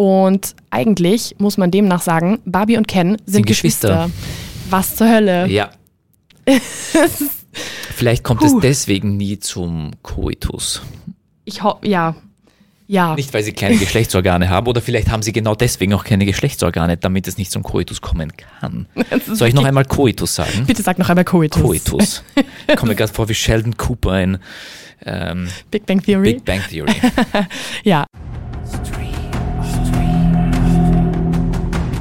Und eigentlich muss man demnach sagen, Barbie und Ken sind, Geschwister. Geschwister. Was zur Hölle? Ja. Vielleicht kommt Puh. es deswegen nie zum Koitus. Ich hoffe, ja. Ja. Nicht, weil sie keine Geschlechtsorgane haben oder vielleicht haben sie genau deswegen auch keine Geschlechtsorgane, damit es nicht zum Koitus kommen kann. Soll ich noch einmal Koitus sagen? Bitte sag noch einmal Coitus. Koitus. Ich komme mir gerade vor wie Sheldon Cooper in ähm, Big Bang Theory. Big Bang Theory. Ja.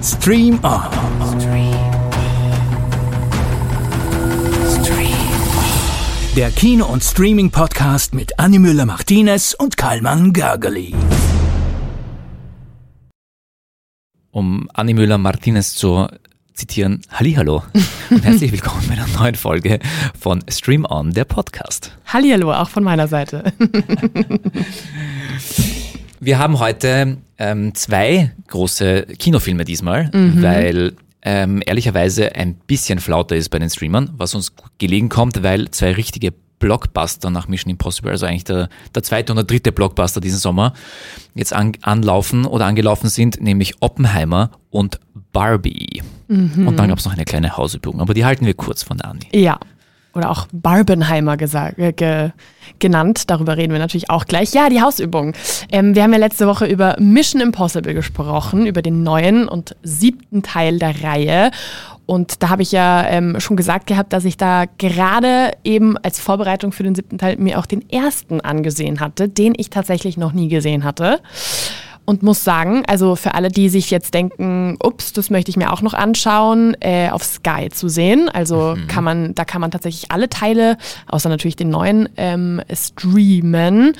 Stream On. Der Kino- und Streaming-Podcast mit Annie Müller-Martinez und Karlmann Gergely. Um Anni Müller-Martinez zu zitieren, Hallihallo und herzlich willkommen bei einer neuen Folge von Stream On, der Podcast. Hallihallo, auch von meiner Seite. Wir haben heute ähm, zwei große Kinofilme diesmal, weil ähm, ehrlicherweise ein bisschen flauter ist bei den Streamern, was uns gelegen kommt, weil zwei richtige Blockbuster nach Mission Impossible, also eigentlich der, der zweite und der dritte Blockbuster diesen Sommer, jetzt an, anlaufen oder angelaufen sind, nämlich Oppenheimer und Barbie. Und dann gab es noch eine kleine Hausübung, aber die halten wir kurz von der Anni. ja. Oder auch Barbenheimer gesagt, ge, genannt. Darüber reden wir natürlich auch gleich. Ja, die Hausübung. Ähm, wir haben ja letzte Woche über Mission Impossible gesprochen, über den neuen und siebten Teil der Reihe. Und da habe ich ja ähm, schon gesagt gehabt, dass ich da gerade eben als Vorbereitung für den siebten Teil mir auch den ersten angesehen hatte, den ich tatsächlich noch nie gesehen hatte. Und muss sagen, also für alle, die sich jetzt denken, ups, das möchte ich mir auch noch anschauen, äh, auf Sky zu sehen. Also kann man, da kann man tatsächlich alle Teile, außer natürlich den neuen, ähm, streamen.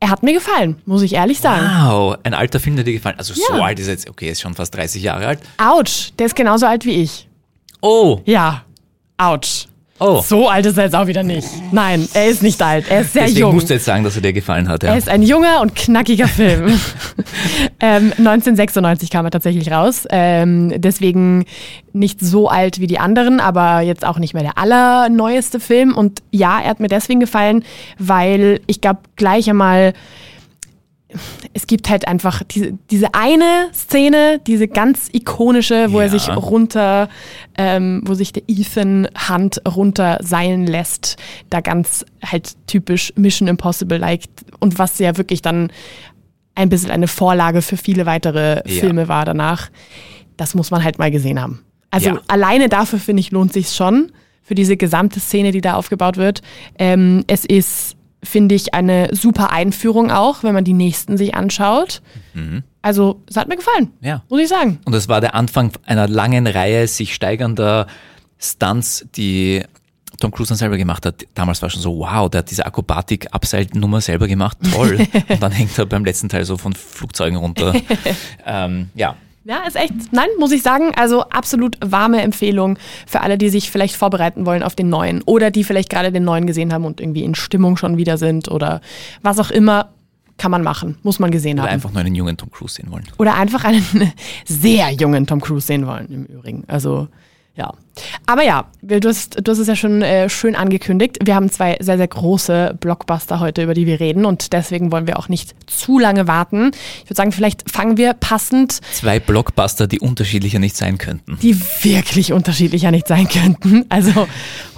Er hat mir gefallen, muss ich ehrlich sagen. Wow, ein alter Film, der dir gefallen Also so Ja. alt ist er jetzt, okay, er ist schon fast 30 Jahre alt. Autsch, der ist genauso alt wie ich. Oh, Ja, Autsch. Oh. So alt ist er jetzt auch wieder nicht. Nein, er ist nicht alt, er ist sehr Deswegen jung. musst du jetzt sagen, dass er dir gefallen hat. Ja. Er ist ein junger und knackiger Film. ähm, 1996 kam er tatsächlich raus. Ähm, deswegen nicht so alt wie die anderen, aber jetzt auch nicht mehr der allerneueste Film. Und ja, er hat mir deswegen gefallen, weil ich glaube, gleich einmal es gibt halt einfach diese, diese eine Szene, diese ganz ikonische, wo er Ja. sich runter, ähm, wo sich der Ethan Hunt runter seilen lässt, da ganz halt typisch Mission Impossible-like und was ja wirklich dann ein bisschen eine Vorlage für viele weitere Ja. Filme war danach. Das muss man halt mal gesehen haben. Also Ja. alleine dafür finde ich lohnt sich schon für diese gesamte Szene, die da aufgebaut wird. Ähm, es ist finde ich eine super Einführung auch, wenn man die nächsten sich anschaut. Also es hat mir gefallen, Mhm. Ja. muss ich sagen. Und es war der Anfang einer langen Reihe sich steigernder Stunts, die Tom Cruise dann selber gemacht hat. Damals war schon so, wow, der hat diese Akrobatik-Abseilnummer selber gemacht, toll. Und dann hängt er beim letzten Teil so von Flugzeugen runter. ähm, ja, Ja, ist echt, nein, muss ich sagen, also absolut warme Empfehlung für alle, die sich vielleicht vorbereiten wollen auf den neuen oder die vielleicht gerade den neuen gesehen haben und irgendwie in Stimmung schon wieder sind oder was auch immer, kann man machen, muss man gesehen oder haben. einfach nur einen jungen Tom Cruise sehen wollen. Oder einfach einen sehr jungen Tom Cruise sehen wollen, im Übrigen. Also, ja. Aber ja, du hast, du hast es ja schon äh, schön angekündigt. Wir haben zwei sehr, sehr große Blockbuster heute, über die wir reden. Und deswegen wollen wir auch nicht zu lange warten. Ich würde sagen, vielleicht fangen wir passend, Zwei Blockbuster, die unterschiedlicher nicht sein könnten. die wirklich unterschiedlicher nicht sein könnten. Also,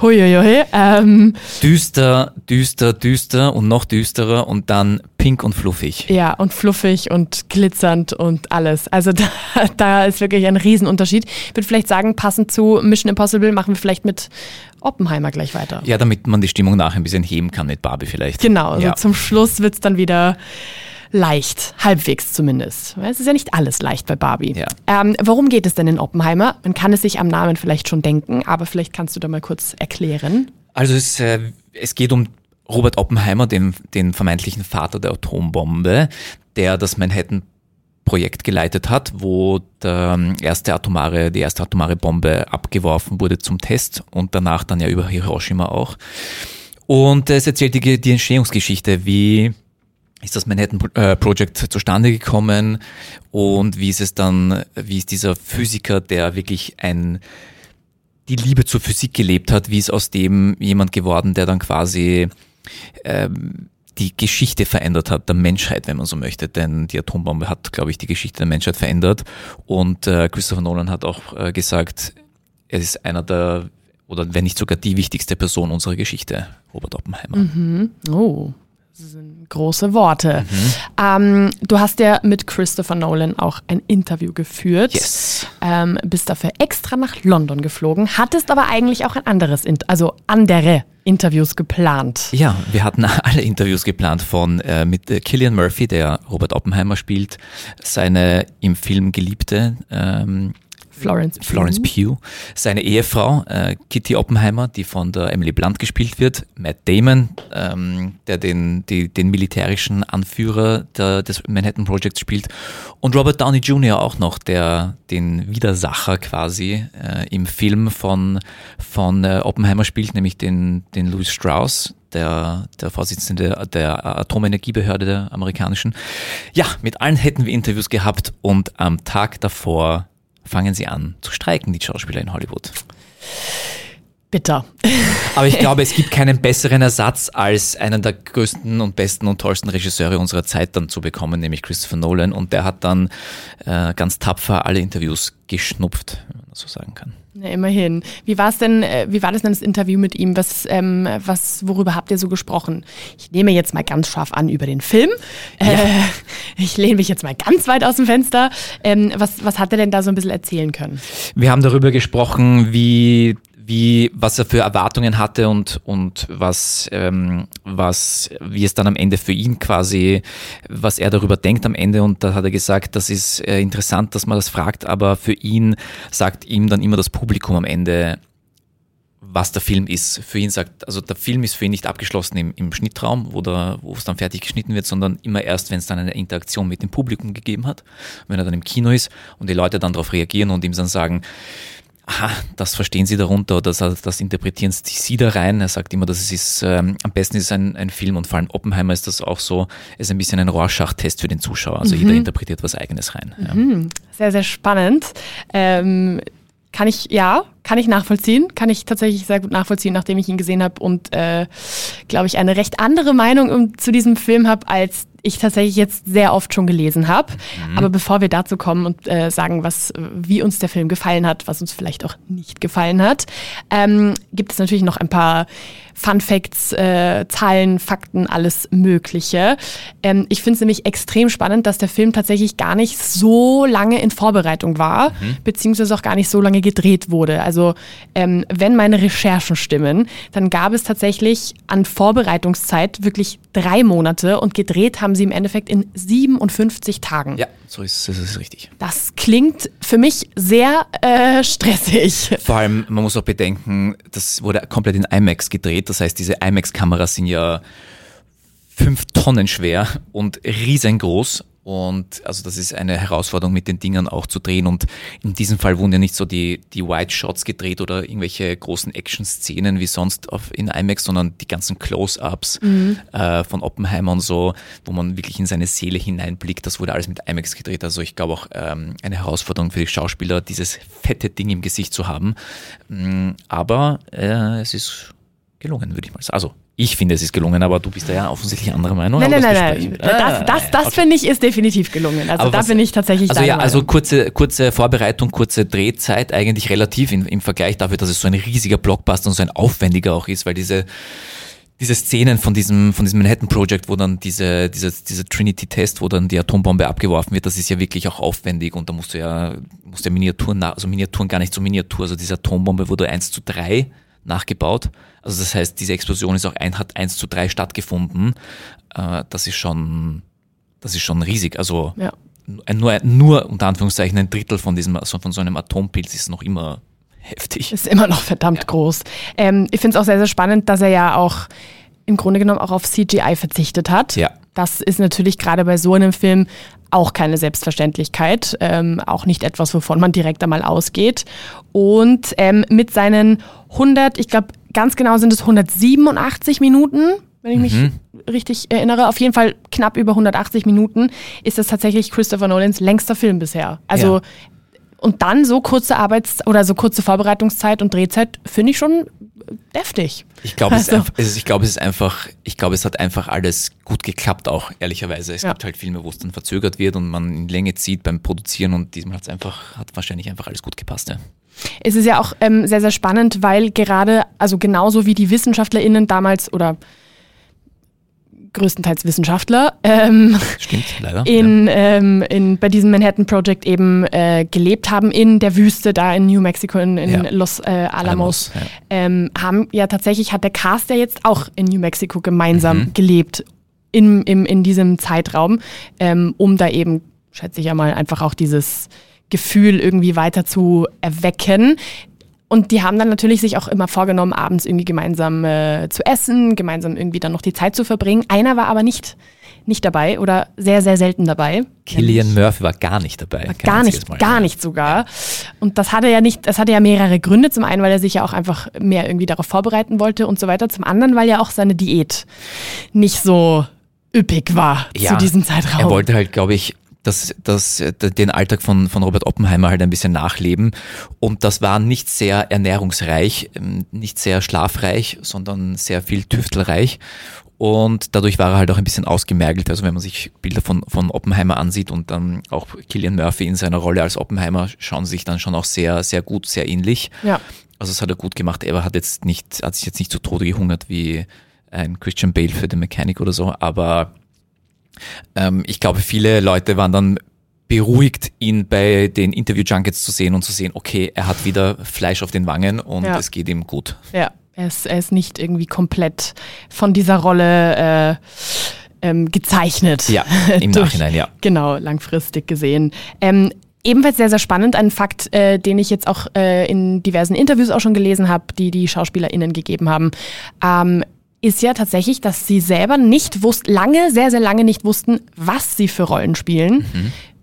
huiuiui. Ähm, Düster, düster, düster und noch düsterer und dann pink und fluffig. Ja, und fluffig und glitzernd und alles. Also da, da ist wirklich ein Riesenunterschied. Ich würde vielleicht sagen, passend zu Mission Impossible machen wir vielleicht mit Oppenheimer gleich weiter. Ja, damit man die Stimmung nachher ein bisschen heben kann mit Barbie vielleicht. Genau, also Ja. zum Schluss wird's dann wieder leicht, halbwegs zumindest. Es ist ja nicht alles leicht bei Barbie. Ja. Ähm, worum geht es denn in Oppenheimer? Man kann es sich am Namen vielleicht schon denken, aber vielleicht kannst du da mal kurz erklären. Also es, äh, es geht um Robert Oppenheimer, den, den vermeintlichen Vater der Atombombe, der das Manhattan Projekt geleitet hat, wo ähm, erste atomare, die erste atomare Bombe abgeworfen wurde zum Test und danach dann ja über Hiroshima auch. Und es erzählt die, die Entstehungsgeschichte, wie ist das Manhattan äh, Project zustande gekommen und wie ist es dann, wie ist dieser Physiker, der wirklich ein die Liebe zur Physik gelebt hat, wie ist aus dem jemand geworden, der dann quasi ähm, die Geschichte verändert hat, der Menschheit, wenn man so möchte. Denn die Atombombe hat, glaube ich, die Geschichte der Menschheit verändert. Und äh, Christopher Nolan hat auch äh, gesagt, er ist einer der, oder wenn nicht sogar die wichtigste Person unserer Geschichte, Robert Oppenheimer. Mhm. Oh, das sind große Worte. Ähm, du hast ja mit Christopher Nolan auch ein Interview geführt. Yes. Ähm, bist dafür extra nach London geflogen, hattest aber eigentlich auch ein anderes, Int also andere Interviews geplant. Ja, wir hatten alle Interviews geplant von äh, mit äh, Killian Murphy, der Robert Oppenheimer spielt, seine im Film geliebte ähm, Florence Pugh. Florence Pugh, seine Ehefrau äh, Kitty Oppenheimer, die von der Emily Blunt gespielt wird, Matt Damon, ähm, der den, die, den militärischen Anführer der, des Manhattan Projects spielt und Robert Downey Jr. auch noch, der den Widersacher quasi äh, im Film von, von äh, Oppenheimer spielt, nämlich den, den Louis Strauss, der, der Vorsitzende der Atomenergiebehörde der amerikanischen. Ja, mit allen hätten wir Interviews gehabt und am Tag davor fangen sie an zu streiken, die Schauspieler in Hollywood. Bitter. Aber ich glaube, es gibt keinen besseren Ersatz, als einen der größten und besten und tollsten Regisseure unserer Zeit dann zu bekommen, nämlich Christopher Nolan. Und der hat dann äh, ganz tapfer alle Interviews geschnupft, man so sagen kann. Na, immerhin. Wie war es denn, äh, wie war das denn das Interview mit ihm? Was, ähm, was, worüber habt ihr so gesprochen? Ich nehme jetzt mal ganz scharf an über den Film. Äh, ich lehne mich jetzt mal ganz weit aus dem Fenster. Ähm, was, was hat er denn da so ein bisschen erzählen können? Wir haben darüber gesprochen, wie wie, was er für Erwartungen hatte und, und was, ähm, was, wie es dann am Ende für ihn quasi, was er darüber denkt am Ende. Und da hat er gesagt, das ist äh, interessant, dass man das fragt, aber für ihn sagt ihm dann immer das Publikum am Ende, was der Film ist. Für ihn sagt, also der Film ist für ihn nicht abgeschlossen im, im Schnittraum, wo, der, wo es dann fertig geschnitten wird, sondern immer erst, wenn es dann eine Interaktion mit dem Publikum gegeben hat, wenn er dann im Kino ist und die Leute dann darauf reagieren und ihm dann sagen, aha, das verstehen Sie darunter oder das, das interpretieren Sie da rein. Er sagt immer, dass es ist, ähm, am besten ist ein, ein Film und vor allem Oppenheimer ist das auch so, ist ein bisschen ein Rorschach-Test für den Zuschauer. Also jeder interpretiert was Eigenes rein. Ja. Sehr, sehr spannend. Ähm, kann ich, ja, kann ich nachvollziehen, kann ich tatsächlich sehr gut nachvollziehen, nachdem ich ihn gesehen habe und, äh, glaube ich, eine recht andere Meinung um, zu diesem Film habe, als ich tatsächlich jetzt sehr oft schon gelesen habe. Aber bevor wir dazu kommen und äh, sagen, was, wie uns der Film gefallen hat, was uns vielleicht auch nicht gefallen hat, ähm, gibt es natürlich noch ein paar Fun Facts, äh, Zahlen, Fakten, alles Mögliche. Ähm, ich finde es nämlich extrem spannend, dass der Film tatsächlich gar nicht so lange in Vorbereitung war, beziehungsweise auch gar nicht so lange gedreht wurde. Also ähm, wenn meine Recherchen stimmen, dann gab es tatsächlich an Vorbereitungszeit wirklich drei Monate und gedreht haben sie im Endeffekt in 57 Tagen. ja, so ist es ist richtig. Das klingt für mich sehr äh, stressig. Vor allem, man muss auch bedenken, das wurde komplett in IMAX gedreht. Das heißt, diese IMAX-Kameras sind ja fünf Tonnen schwer und riesengroß. Und also das ist eine Herausforderung, mit den Dingern auch zu drehen. Und in diesem Fall wurden ja nicht so die, die Wide Shots gedreht oder irgendwelche großen Action-Szenen wie sonst auf, in IMAX, sondern die ganzen Close-Ups äh, von Oppenheimer und so, wo man wirklich in seine Seele hineinblickt. Das wurde alles mit IMAX gedreht. Also ich glaube auch ähm, eine Herausforderung für die Schauspieler, dieses fette Ding im Gesicht zu haben. Mm, Aber äh, es ist gelungen, würde ich mal sagen. Also ich finde, es ist gelungen, aber du bist da ja offensichtlich anderer Meinung. Nein, nein, nein, nein. Das, das, das okay. finde ich ist definitiv gelungen. Also Aber da was- bin ich tatsächlich Also ja, also Meinung. kurze, kurze Vorbereitung, kurze Drehzeit eigentlich relativ im, im Vergleich dafür, dass es so ein riesiger Blockbuster und so ein aufwendiger auch ist, weil diese diese Szenen von diesem, von diesem Manhattan Project, wo dann diese, diese, dieser Trinity-Test, wo dann die Atombombe abgeworfen wird, das ist ja wirklich auch aufwendig und da musst du ja, musst ja Miniaturen, also Miniaturen gar nicht so Miniatur, also diese Atombombe wurde 1 zu 3 nachgebaut. Also das heißt, diese Explosion ist auch ein, hat 1 zu 3 stattgefunden. Äh, das ist schon, das ist schon riesig. Also Ja. nur, nur unter Anführungszeichen ein Drittel von diesem, also von so einem Atompilz ist noch immer heftig. Ist immer noch verdammt groß. Ähm, ich finde es auch sehr, sehr spannend, dass er ja auch im Grunde genommen auch auf CGI verzichtet hat. Ja. Das ist natürlich gerade bei so einem Film auch keine Selbstverständlichkeit, ähm, auch nicht etwas, wovon man direkt einmal ausgeht. Und ähm, mit seinen 100, ich glaube ganz genau sind es 187 Minuten, wenn ich mich richtig erinnere, auf jeden Fall knapp über 180 Minuten, ist das tatsächlich Christopher Nolans längster Film bisher. Also Ja. Und dann so kurze Arbeits- oder so kurze Vorbereitungszeit und Drehzeit finde ich schon deftig. Ich glaube, es, Also- es, ich glaube, es ist einfach, ich glaube, es hat einfach alles gut geklappt, auch ehrlicherweise. Es Ja. gibt halt Filme, wo es dann verzögert wird und man in Länge zieht beim Produzieren und diesmal hat es einfach, hat wahrscheinlich einfach alles gut gepasst. Ja. Es ist ja auch ähm, sehr, sehr spannend, weil gerade, also genauso wie die WissenschaftlerInnen damals oder größtenteils Wissenschaftler ähm, Stimmt, leider. in, ähm, in, bei diesem Manhattan Project eben äh, gelebt haben in der Wüste, da in New Mexico, in, in Ja. Los äh, Alamos, Alamos, ja. ähm, haben ja tatsächlich, hat der Cast ja jetzt auch in New Mexico gemeinsam Mhm. gelebt in, im, in diesem Zeitraum, ähm, um da eben, schätze ich ja mal, einfach auch dieses Gefühl irgendwie weiter zu erwecken. Und die haben dann natürlich sich auch immer vorgenommen, abends irgendwie gemeinsam äh, zu essen, gemeinsam irgendwie dann noch die Zeit zu verbringen. Einer war aber nicht, nicht dabei oder sehr, sehr selten dabei. Killian Murphy war gar nicht dabei. Gar nicht, Mal. gar nicht sogar. Und das hatte ja nicht, das hatte ja mehrere Gründe. Zum einen, weil er sich ja auch einfach mehr irgendwie darauf vorbereiten wollte und so weiter. Zum anderen, weil ja auch seine Diät nicht so üppig war zu diesem Zeitraum. Er wollte halt, glaube ich, das, das, äh, den Alltag von, von Robert Oppenheimer halt ein bisschen nachleben. Und das war nicht sehr ernährungsreich, ähm, nicht sehr schlafreich, sondern sehr viel tüftelreich. Und dadurch war er halt auch ein bisschen ausgemergelt. Also wenn man sich Bilder von, von Oppenheimer ansieht und dann auch Killian Murphy in seiner Rolle als Oppenheimer, schauen sich dann schon auch sehr, sehr gut, sehr ähnlich. ja. Also das hat er gut gemacht. Er hat jetzt nicht, hat sich jetzt nicht zu Tode gehungert wie ein Christian Bale für den Mechanic oder so, aber ähm, ich glaube, viele Leute waren dann beruhigt, ihn bei den Interview-Junkets zu sehen und zu sehen, okay, er hat wieder Fleisch auf den Wangen und Ja. es geht ihm gut. Ja, er ist, er ist nicht irgendwie komplett von dieser Rolle äh, ähm, gezeichnet. Ja, im Durch- Nachhinein, ja. Genau, langfristig gesehen. Ähm, ebenfalls sehr, sehr spannend, ein Fakt, äh, den ich jetzt auch äh, in diversen Interviews auch schon gelesen habe, die die SchauspielerInnen gegeben haben, ähm, ist ja tatsächlich, dass sie selber nicht wussten, lange, sehr, sehr lange nicht wussten, was sie für Rollen spielen.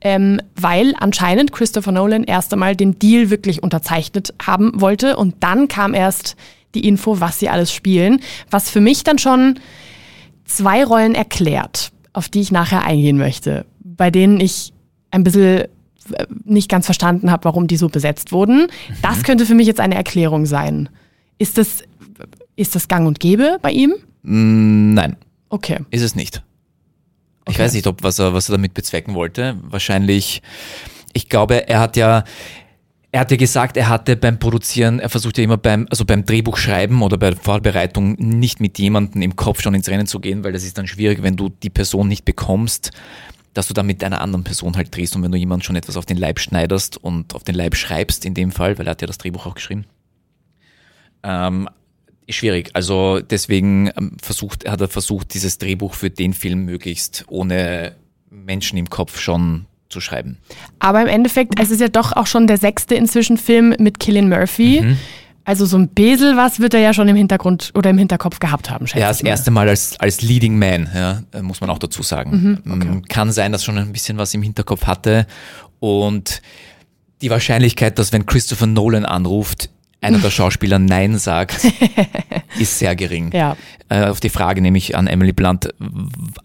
Ähm, weil anscheinend Christopher Nolan erst einmal den Deal wirklich unterzeichnet haben wollte und dann kam erst die Info, was sie alles spielen, was für mich dann schon zwei Rollen erklärt, auf die ich nachher eingehen möchte, bei denen ich ein bisschen äh, nicht ganz verstanden habe, warum die so besetzt wurden. Das könnte für mich jetzt eine Erklärung sein. Ist das, ist das gang und gäbe bei ihm? Mm, Nein, Okay. ist es nicht. Ich Okay. weiß nicht, ob was er, was er damit bezwecken wollte. Wahrscheinlich, ich glaube, er hat ja, er hat ja gesagt, er hatte beim Produzieren, er versucht ja immer beim, also beim Drehbuchschreiben oder bei der Vorbereitung nicht mit jemandem im Kopf schon ins Rennen zu gehen, weil das ist dann schwierig, wenn du die Person nicht bekommst, dass du dann mit einer anderen Person halt drehst und wenn du jemand schon etwas auf den Leib schneiderst und auf den Leib schreibst in dem Fall, weil er hat ja das Drehbuch auch geschrieben. Ähm, schwierig. Also deswegen ähm, versucht, hat er versucht, dieses Drehbuch für den Film möglichst ohne Menschen im Kopf schon zu schreiben. Aber im Endeffekt, es ist ja doch auch schon der sechste inzwischen Film mit Killian Murphy. Mhm. Also so ein Besel was wird er ja schon im Hintergrund oder im Hinterkopf gehabt haben, schätze Ja, das mal. erste Mal als, als Leading Man, ja, muss man auch dazu sagen. Mhm, Ähm, Kann sein, dass schon ein bisschen was im Hinterkopf hatte. Und die Wahrscheinlichkeit, dass wenn Christopher Nolan anruft, einer der Schauspieler Nein sagt, ist sehr gering. Ja. Äh, auf die Frage nämlich an Emily Blunt,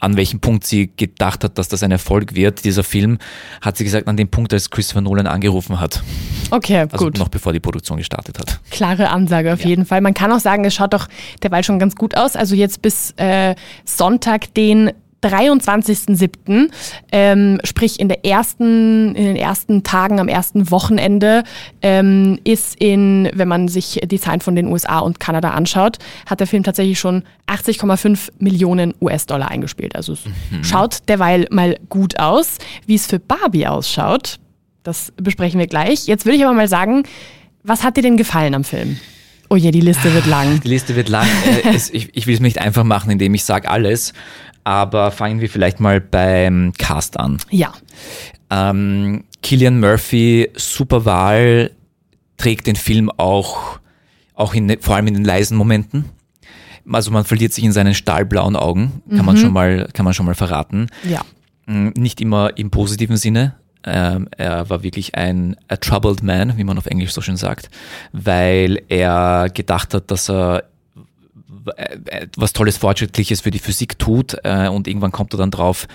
an welchem Punkt sie gedacht hat, dass das ein Erfolg wird, dieser Film, hat sie gesagt, an dem Punkt, als Christopher Nolan angerufen hat. Okay, Also gut. noch bevor die Produktion gestartet hat. Klare Ansage auf Ja. jeden Fall. Man kann auch sagen, es schaut doch derweil schon ganz gut aus. Also jetzt bis äh, Sonntag, den 23.07., ähm, sprich in, der ersten, in den ersten Tagen, am ersten Wochenende, ähm, ist in, wenn man sich die Zahlen von den USA und Kanada anschaut, hat der Film tatsächlich schon 80,5 Millionen US-Dollar eingespielt. Also es schaut derweil mal gut aus. Wie es für Barbie ausschaut, das besprechen wir gleich. Jetzt würde ich aber mal sagen, was hat dir denn gefallen am Film? Oh je, die Liste wird lang. Die Liste wird lang. Äh, ich, ich will es mir nicht einfach machen, indem ich sage alles. Aber fangen wir vielleicht mal beim Cast an. Ja, Ähm, Killian Murphy, super Wahl, trägt den Film auch, auch in, vor allem in den leisen Momenten. Also man verliert sich in seinen stahlblauen Augen, kann man schon mal, kann man schon mal verraten. ja. Mm, Nicht immer im positiven Sinne. Ähm, er war wirklich ein a troubled man, wie man auf Englisch so schön sagt, weil er gedacht hat, dass er was Tolles, Fortschrittliches für die Physik tut äh, und irgendwann kommt er dann drauf,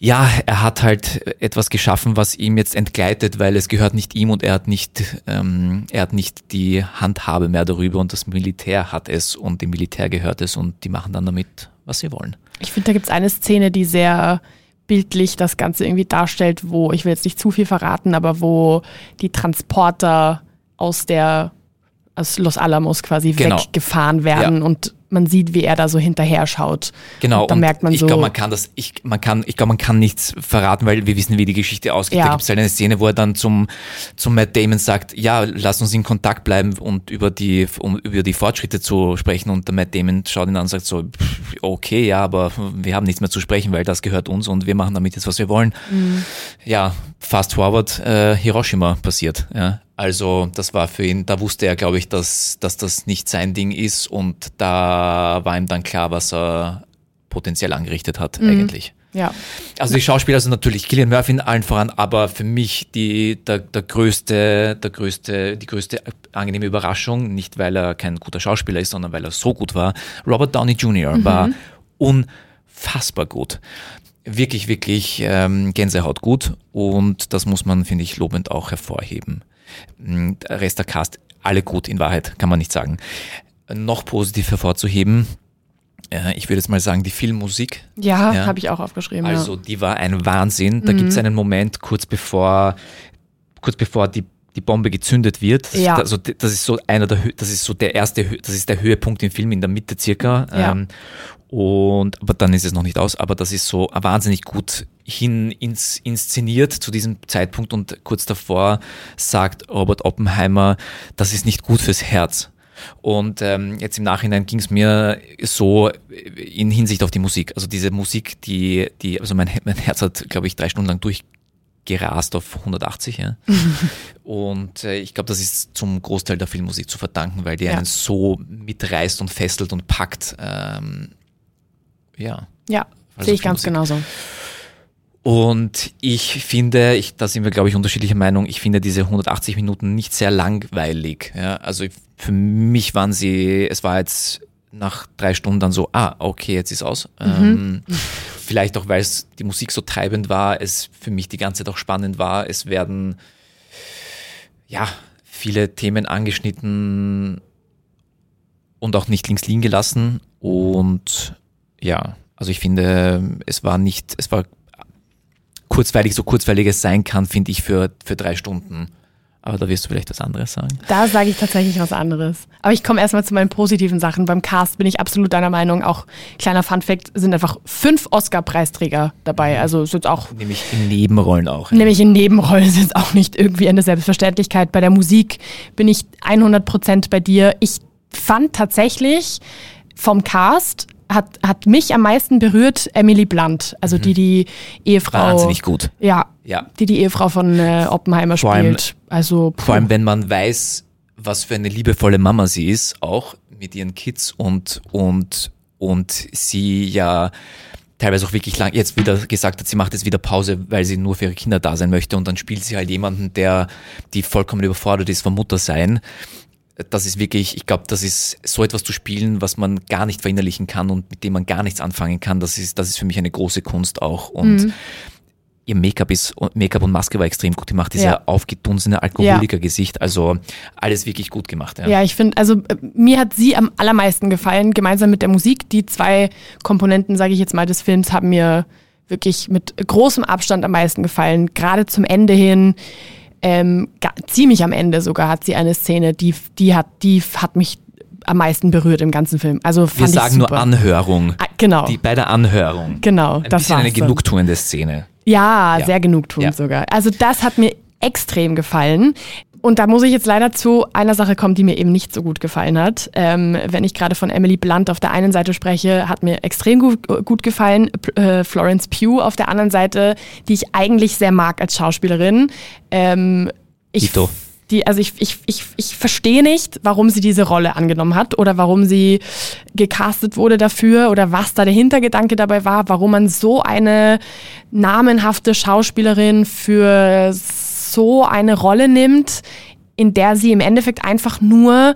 ja, er hat halt etwas geschaffen, was ihm jetzt entgleitet, weil es gehört nicht ihm und er hat nicht, ähm, er hat nicht die Handhabe mehr darüber und das Militär hat es und dem Militär gehört es und die machen dann damit, was sie wollen. Ich finde, da gibt es eine Szene, die sehr bildlich das Ganze irgendwie darstellt, wo, ich will jetzt nicht zu viel verraten, aber wo die Transporter aus der aus Los Alamos quasi Genau. weggefahren werden Ja. und man sieht, wie er da so hinterher schaut. Genau, Und da merkt man ich so. glaube, man kann das, ich, man kann, ich glaube, man kann nichts verraten, weil wir wissen, wie die Geschichte ausgeht. Ja. Da gibt es halt eine Szene, wo er dann zum, zum Matt Damon sagt, ja, lass uns in Kontakt bleiben und über die, um über die Fortschritte zu sprechen. Und der Matt Damon schaut ihn an und sagt so, okay, ja, aber wir haben nichts mehr zu sprechen, weil das gehört uns und wir machen damit jetzt, was wir wollen. Mhm. Ja, fast forward, äh, Hiroshima passiert. Ja. Also das war für ihn, da wusste er, glaube ich, dass, dass das nicht sein Ding ist und da war ihm dann klar, was er potenziell angerichtet hat eigentlich. Ja. Also die Schauspieler sind natürlich Killian Murphy in allen voran, aber für mich die, der, der größte, der größte, die größte angenehme Überraschung, nicht weil er kein guter Schauspieler ist, sondern weil er so gut war. Robert Downey Jr. war unfassbar gut. Wirklich, wirklich ähm, Gänsehaut gut und das muss man, finde ich, lobend auch hervorheben. Der Rest der Cast, alle gut in Wahrheit, kann man nicht sagen. Noch positiv hervorzuheben, äh, ich würde jetzt mal sagen, die Filmmusik. Ja, Ja. habe ich auch aufgeschrieben. Also die war ein Wahnsinn. Da gibt es einen Moment kurz bevor, kurz bevor die, die Bombe gezündet wird. Ja. Also das ist so einer der, das ist so der erste, das ist der Höhepunkt im Film in der Mitte circa. Ja. Ähm, und aber dann ist es noch nicht aus. Aber das ist so wahnsinnig gut hin ins, inszeniert zu diesem Zeitpunkt und kurz davor sagt Robert Oppenheimer, das ist nicht gut fürs Herz. Und ähm, jetzt im Nachhinein ging es mir so in Hinsicht auf die Musik. Also diese Musik, die, die, also mein, mein Herz hat, glaube ich, drei Stunden lang durchgerast auf 180, ja. und äh, ich glaube, das ist zum Großteil der Filmmusik zu verdanken, weil die Ja. einen so mitreißt und fesselt und packt. Ähm, ja. ja, Also sehe ich ganz genauso. Und ich finde, ich, da sind wir, glaube ich, unterschiedlicher Meinung, ich finde diese 180 Minuten nicht sehr langweilig. Ja? Also für mich waren sie, es war jetzt nach drei Stunden dann so, ah, okay, jetzt ist aus. Ähm, vielleicht auch, weil es die Musik so treibend war, es für mich die ganze Zeit auch spannend war. Es werden ja viele Themen angeschnitten und auch nicht links liegen gelassen. Und ja, also ich finde, es war nicht, es war kurzweilig, so kurzweilig es sein kann, finde ich, für, für drei Stunden. Aber da wirst du vielleicht was anderes sagen. Da sage ich tatsächlich was anderes. Aber ich komme erstmal zu meinen positiven Sachen. Beim Cast bin ich absolut deiner Meinung. Auch kleiner Funfact, sind einfach fünf Oscar-Preisträger dabei. Also ist jetzt auch Nämlich in Nebenrollen auch. Nämlich in Nebenrollen ist jetzt auch nicht irgendwie eine Selbstverständlichkeit. Bei der Musik bin ich 100% bei dir. Ich fand tatsächlich vom Cast hat, hat mich am meisten berührt Emily Blunt, also die die Ehefrau. Mhm. Wahnsinnig gut. Ja, Ja. die die Ehefrau von äh, Oppenheimer Vor allem- spielt. also puh. Vor allem, wenn man weiß, was für eine liebevolle Mama sie ist, auch mit ihren Kids und, und, und sie ja teilweise auch wirklich lang jetzt wieder gesagt hat, sie macht jetzt wieder Pause, weil sie nur für ihre Kinder da sein möchte und dann spielt sie halt jemanden, der die vollkommen überfordert ist vom Muttersein. Das ist wirklich, ich glaube, das ist so etwas zu spielen, was man gar nicht verinnerlichen kann und mit dem man gar nichts anfangen kann. Das ist, das ist für mich eine große Kunst auch. Und Mhm. ihr Make-up ist, Make-up und Maske war extrem gut gemacht. Dieser Ja. aufgedunsene Alkoholiker-Gesicht. Also alles wirklich gut gemacht. Ja. Ja, ich finde, also äh, mir hat sie am allermeisten gefallen, gemeinsam mit der Musik. Die zwei Komponenten, sage ich jetzt mal, des Films haben mir wirklich mit großem Abstand am meisten gefallen. Gerade zum Ende hin, ähm, ziemlich am Ende sogar, hat sie eine Szene, die, die, hat, die hat mich am meisten berührt im ganzen Film. Also fand Wir ich sagen super. nur Anhörung. Ah, genau, Die, bei der Anhörung. genau, Ein das war eine genugtuende Szene. Ja, Ja. sehr genugtuend Ja. sogar. Also das hat mir extrem gefallen. Und da muss ich jetzt leider zu einer Sache kommen, die mir eben nicht so gut gefallen hat. Ähm, wenn ich gerade von Emily Blunt auf der einen Seite spreche, hat mir extrem gut, gut gefallen. Äh, Florence Pugh auf der anderen Seite, die ich eigentlich sehr mag als Schauspielerin. Ähm, ich die, also ich, ich, ich, ich verstehe nicht, warum sie diese Rolle angenommen hat oder warum sie gecastet wurde dafür oder was da der Hintergedanke dabei war, warum man so eine namenhafte Schauspielerin für so eine Rolle nimmt, in der sie im Endeffekt einfach nur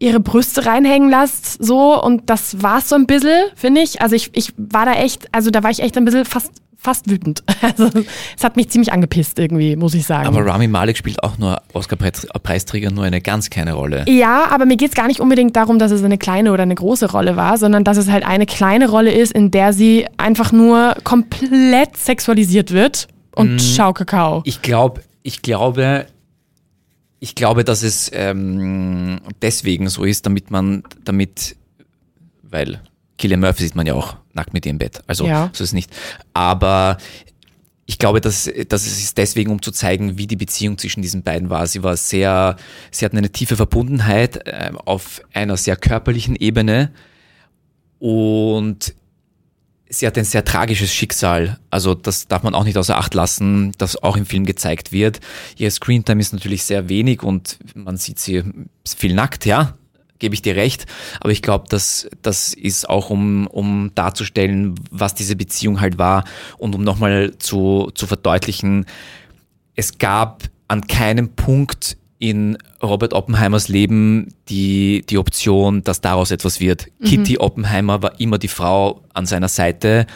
ihre Brüste reinhängen lässt, so und das war's so ein bisschen, finde ich. Also ich, ich war da echt, also da war ich echt ein bisschen fast fast wütend. Also es hat mich ziemlich angepisst irgendwie, muss ich sagen. Aber Rami Malek spielt auch nur Oscar-Preisträger nur eine ganz kleine Rolle. Ja, aber mir geht es gar nicht unbedingt darum, dass es eine kleine oder eine große Rolle war, sondern dass es halt eine kleine Rolle ist, in der sie einfach nur komplett sexualisiert wird und mm, schau Kakao. Ich glaube, ich glaube, ich glaube, dass es ähm, deswegen so ist, damit man, damit, weil Killian Murphy sieht man ja auch nackt mit ihr im Bett. Also ja. so ist es nicht. Aber ich glaube, dass, dass es ist deswegen, um zu zeigen, wie die Beziehung zwischen diesen beiden war. Sie war sehr, sie hatten eine tiefe Verbundenheit äh, auf einer sehr körperlichen Ebene und sie hat ein sehr tragisches Schicksal. Also das darf man auch nicht außer Acht lassen, das auch im Film gezeigt wird. Ihr Screentime ist natürlich sehr wenig und man sieht sie viel nackt, ja gebe ich dir recht. Aber ich glaube, dass das ist auch, um, um darzustellen, was diese Beziehung halt war und um nochmal zu, zu verdeutlichen, es gab an keinem Punkt in Robert Oppenheimers Leben die, die Option, dass daraus etwas wird. Mhm. Kitty Oppenheimer war immer die Frau an seiner Seite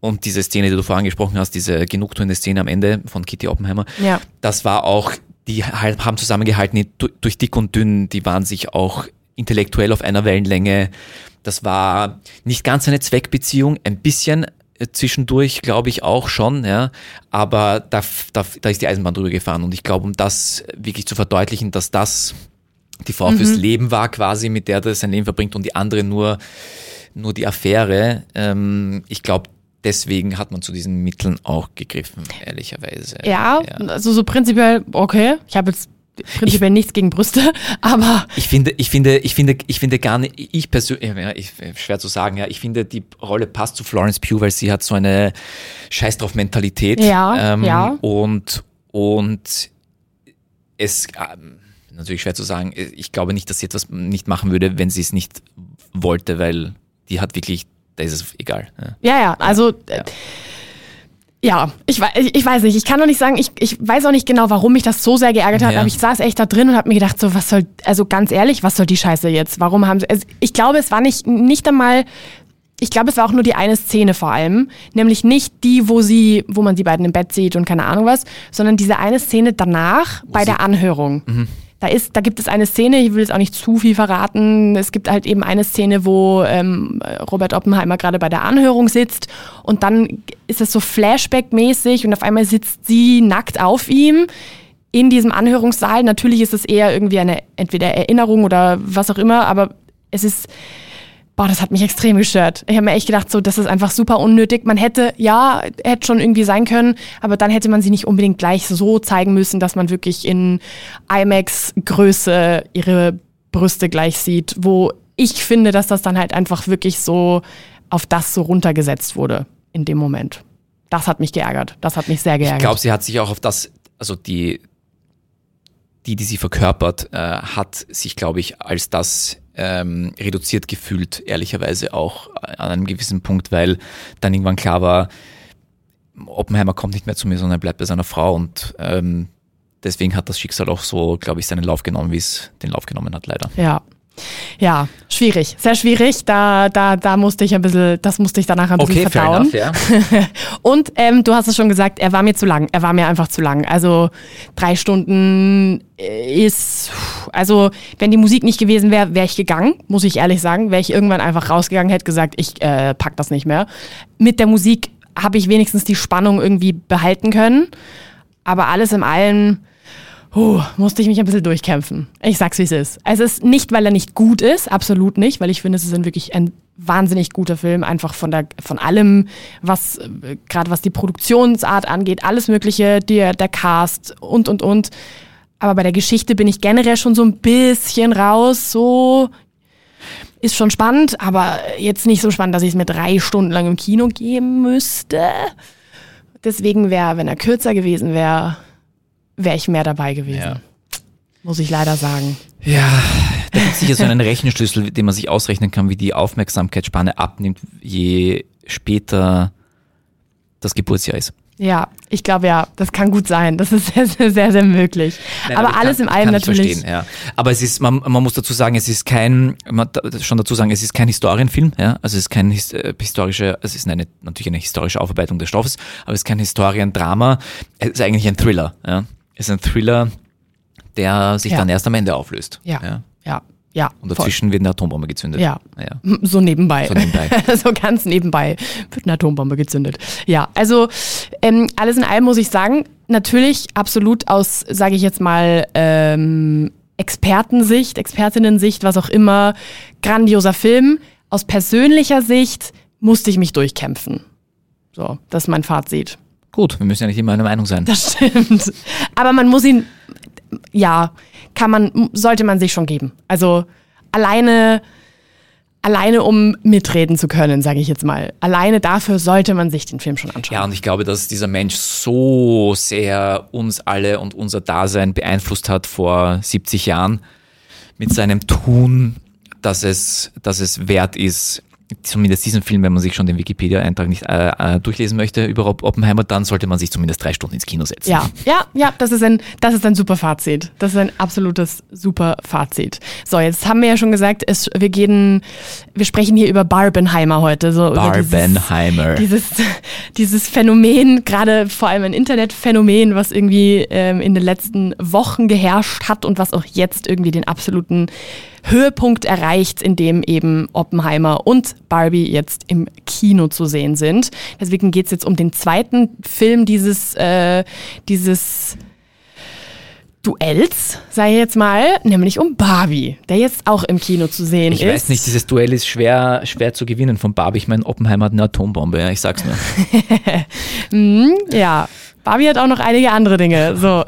und diese Szene, die du vorhin angesprochen hast, diese genugtuende Szene am Ende von Kitty Oppenheimer, ja. das war auch die haben zusammengehalten durch dick und dünn, die waren sich auch intellektuell auf einer Wellenlänge. Das war nicht ganz eine Zweckbeziehung, ein bisschen zwischendurch, glaube ich auch schon, ja. Aber da, da, da ist die Eisenbahn drüber gefahren. Und ich glaube, um das wirklich zu verdeutlichen, dass das die Frau mhm. fürs Leben war, quasi, mit der er sein Leben verbringt und die andere nur, nur die Affäre. Ähm, ich glaube, deswegen hat man zu diesen Mitteln auch gegriffen, ehrlicherweise. Ja, ja. also so prinzipiell, okay. Ich habe jetzt prinzipiell ich, nichts gegen Brüste, aber. Ich finde, ich finde, ich finde, ich finde gar nicht, ich persönlich, ich, schwer zu sagen, ja, ich finde, die Rolle passt zu Florence Pugh, weil sie hat so eine Scheiß drauf Mentalität. Ja, ähm, ja. Und, und es, ähm, natürlich schwer zu sagen, ich glaube nicht, dass sie etwas nicht machen würde, wenn sie es nicht wollte, weil die hat wirklich, da ist es egal. Ja, ja, ja also, ja. Ja, ich, ich weiß nicht. Ich kann doch nicht sagen, ich, ich weiß auch nicht genau, warum mich das so sehr geärgert hat, ja. aber ich saß echt da drin und habe mir gedacht, so, was soll, also ganz ehrlich, was soll die Scheiße jetzt? Warum haben sie, also ich glaube, es war nicht, nicht einmal, ich glaube, es war auch nur die eine Szene vor allem, nämlich nicht die, wo sie, wo man die beiden im Bett sieht und keine Ahnung was, sondern diese eine Szene danach wo bei der Anhörung. Mhm da ist, da gibt es eine Szene, ich will jetzt auch nicht zu viel verraten. Es gibt halt eben eine Szene, wo ähm, Robert Oppenheimer gerade bei der Anhörung sitzt und dann ist es so Flashback-mäßig und auf einmal sitzt sie nackt auf ihm in diesem Anhörungssaal. Natürlich ist es eher irgendwie eine entweder Erinnerung oder was auch immer, aber es ist boah, das hat mich extrem gestört. Ich habe mir echt gedacht, so, das ist einfach super unnötig. Man hätte, ja, hätte schon irgendwie sein können, aber dann hätte man sie nicht unbedingt gleich so zeigen müssen, dass man wirklich in IMAX-Größe ihre Brüste gleich sieht, wo ich finde, dass das dann halt einfach wirklich so auf das so runtergesetzt wurde in dem Moment. Das hat mich geärgert. Das hat mich sehr geärgert. Ich glaube, sie hat sich auch auf das, also die, die, die sie verkörpert, äh, hat sich, glaube ich, als das ähm, reduziert gefühlt, ehrlicherweise auch an einem gewissen Punkt, weil dann irgendwann klar war, Oppenheimer kommt nicht mehr zu mir, sondern er bleibt bei seiner Frau und ähm, deswegen hat das Schicksal auch so, glaube ich, seinen Lauf genommen, wie es den Lauf genommen hat, leider. Ja, ja, schwierig, sehr schwierig. Da, da, da musste ich ein bisschen, das musste ich danach ein bisschen okay, verdauen. Fair enough, ja. Und ähm, du hast es schon gesagt, er war mir zu lang. Er war mir einfach zu lang. Also drei Stunden ist, also wenn die Musik nicht gewesen wäre, wäre ich gegangen, muss ich ehrlich sagen. Wäre ich irgendwann einfach rausgegangen, hätte gesagt, ich äh, pack das nicht mehr. Mit der Musik habe ich wenigstens die Spannung irgendwie behalten können. Aber alles in allem uh, musste ich mich ein bisschen durchkämpfen. Ich sag's, wie es ist. Es ist nicht, weil er nicht gut ist, absolut nicht, weil ich finde, es ist ein wirklich ein wahnsinnig guter Film, einfach von, der, von allem, was, äh, gerade was die Produktionsart angeht, alles Mögliche, der, der Cast und, und, und. Aber bei der Geschichte bin ich generell schon so ein bisschen raus, so ist schon spannend, aber jetzt nicht so spannend, dass ich es mir drei Stunden lang im Kino geben müsste. Deswegen wäre, wenn er kürzer gewesen wäre, wäre ich mehr dabei gewesen. Ja. Muss ich leider sagen. Ja, da gibt es sicher so einen Rechenschlüssel, den man sich ausrechnen kann, wie die Aufmerksamkeitsspanne abnimmt, je später das Geburtsjahr ist. Ja, ich glaube ja, das kann gut sein. Das ist sehr, sehr, sehr, sehr möglich. Nein, aber ich alles kann- im allem kann ich natürlich. Verstehen, ja. Aber es ist, man, man muss dazu sagen, es ist kein, man schon dazu sagen, es ist kein Historienfilm, ja. Also es ist kein äh, historische, es ist eine, natürlich eine historische Aufarbeitung des Stoffes, aber es ist kein Historiendrama. Es ist eigentlich ein Thriller, ja. Ist ein Thriller, der sich Ja. dann erst am Ende auflöst. Ja, ja. ja, ja. Und voll. dazwischen wird eine Atombombe gezündet. Ja. ja. So nebenbei. So nebenbei. so ganz nebenbei wird eine Atombombe gezündet. Ja, also ähm, alles in allem muss ich sagen, natürlich absolut aus, sage ich jetzt mal, ähm, Expertensicht, Expertinnen-Sicht, was auch immer, grandioser Film. Aus persönlicher Sicht musste ich mich durchkämpfen. So, das ist mein Fazit. Gut, wir müssen ja nicht immer einer Meinung sein. Das stimmt. Aber man muss ihn, ja, kann man, sollte man sich schon geben. Also alleine, alleine um mitreden zu können, sage ich jetzt mal. Alleine dafür sollte man sich den Film schon anschauen. Ja, und ich glaube, dass dieser Mensch so sehr uns alle und unser Dasein beeinflusst hat vor 70 Jahren mit seinem Tun, dass es, dass es wert ist, zumindest diesen Film, wenn man sich schon den Wikipedia-Eintrag nicht äh, äh, durchlesen möchte über Op- Oppenheimer, dann sollte man sich zumindest drei Stunden ins Kino setzen. Ja, ja, ja, das ist ein, das ist ein super Fazit. Das ist ein absolutes super Fazit. So, jetzt haben wir ja schon gesagt, es, wir gehen, wir sprechen hier über Barbenheimer heute. So über dieses- Barbenheimer. dieses, dieses Phänomen, gerade vor allem ein Internetphänomen, was irgendwie ähm, in den letzten Wochen geherrscht hat und was auch jetzt irgendwie den absoluten Höhepunkt erreicht, in dem eben Oppenheimer und Barbie jetzt im Kino zu sehen sind. Deswegen geht's jetzt um den zweiten Film dieses, äh, dieses Duells, sei jetzt mal, nämlich um Barbie, der jetzt auch im Kino zu sehen Ich ist. weiß nicht, dieses Duell ist schwer, schwer zu gewinnen von Barbie. Ich meine, Oppenheimer hat eine Atombombe, ja, ich sag's nur. Ja, Barbie hat auch noch einige andere Dinge. So,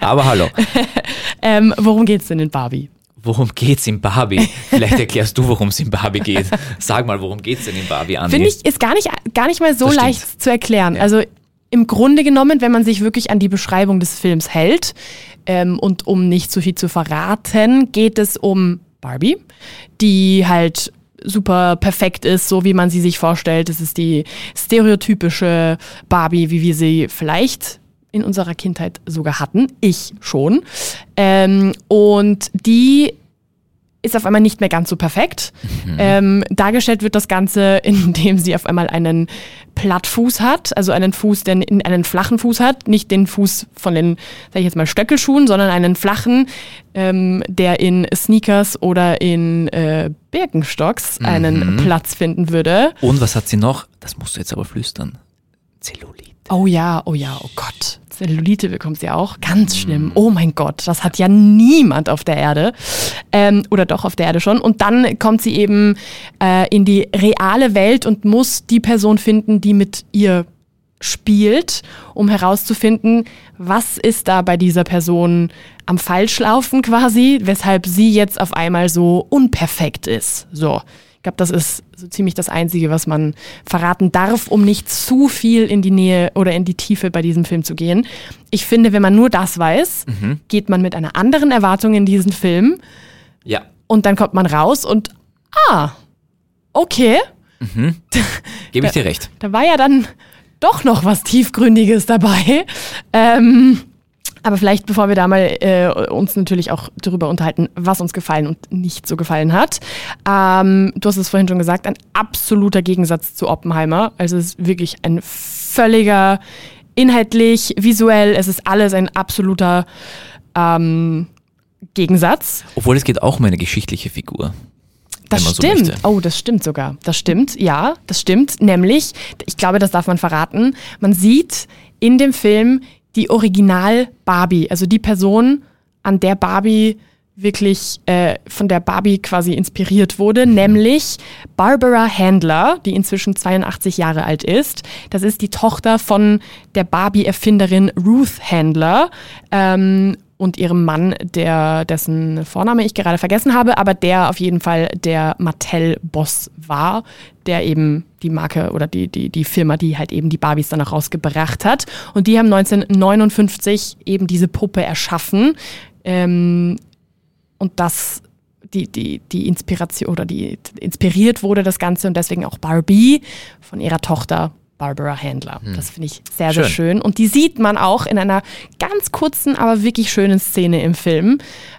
Aber hallo, ähm, worum geht's denn in Barbie? Worum geht's in Barbie? Vielleicht erklärst du, worum es in Barbie geht. Sag mal, worum geht's denn in Barbie, Andi? Finde ich, ist gar nicht, gar nicht mal so Das stimmt. leicht zu erklären. Also im Grunde genommen, wenn man sich wirklich an die Beschreibung des Films hält ähm, und um nicht zu viel zu verraten, geht es um Barbie, die halt super perfekt ist, so wie man sie sich vorstellt. Es ist die stereotypische Barbie, wie wir sie vielleicht in unserer Kindheit sogar hatten. Ich schon. Ähm, und die ist auf einmal nicht mehr ganz so perfekt. Ähm, dargestellt wird das Ganze, indem sie auf einmal einen Plattfuß hat, also einen Fuß, der in einen flachen Fuß hat, nicht den Fuß von den, sag ich jetzt mal, Stöckelschuhen, sondern einen flachen, ähm, der in Sneakers oder in äh, Birkenstocks einen Platz finden würde. Und was hat sie noch? Das musst du jetzt aber flüstern. Zellulite. Oh ja, oh ja, oh Gott. Zellulite bekommt sie auch. Ganz schlimm. Oh mein Gott, das hat ja niemand auf der Erde. Ähm, oder doch auf der Erde schon. Und dann kommt sie eben äh, in die reale Welt und muss die Person finden, die mit ihr spielt, um herauszufinden, was ist da bei dieser Person am Falschlaufen quasi, weshalb sie jetzt auf einmal so unperfekt ist. So. Ich glaube, das ist so ziemlich das Einzige, was man verraten darf, um nicht zu viel in die Nähe oder in die Tiefe bei diesem Film zu gehen. Ich finde, wenn man nur das weiß, geht man mit einer anderen Erwartung in diesen Film Ja. und dann kommt man raus und ah, okay, Gebe ich dir recht. da war ja dann doch noch was Tiefgründiges dabei. Ähm, aber vielleicht, bevor wir da mal äh, uns natürlich auch darüber unterhalten, was uns gefallen und nicht so gefallen hat. Ähm, du hast es vorhin schon gesagt, ein absoluter Gegensatz zu Oppenheimer. Also es ist wirklich ein völliger, inhaltlich, visuell, es ist alles ein absoluter ähm, Gegensatz. Obwohl es geht auch um eine geschichtliche Figur. Das so stimmt. möchte. oh, das stimmt sogar. Das stimmt, ja, das stimmt. Nämlich, ich glaube, das darf man verraten, man sieht in dem Film die Original Barbie, also die Person, an der Barbie wirklich äh, von der Barbie quasi inspiriert wurde, nämlich Barbara Handler, die inzwischen 82 Jahre alt ist. Das ist die Tochter von der Barbie-Erfinderin Ruth Handler. Ähm, und ihrem Mann, der, dessen Vorname ich gerade vergessen habe, aber der auf jeden Fall der Mattel-Boss war, der eben die Marke oder die, die, die Firma, die halt eben die Barbies dann auch rausgebracht hat. Und die haben 1959 eben diese Puppe erschaffen. Ähm, und das die, die, die Inspiration oder die inspiriert wurde das Ganze und deswegen auch Barbie von ihrer Tochter Barbara Handler. Das finde ich sehr, sehr schön. Und die sieht man auch in einer ganz kurzen, aber wirklich schönen Szene im Film.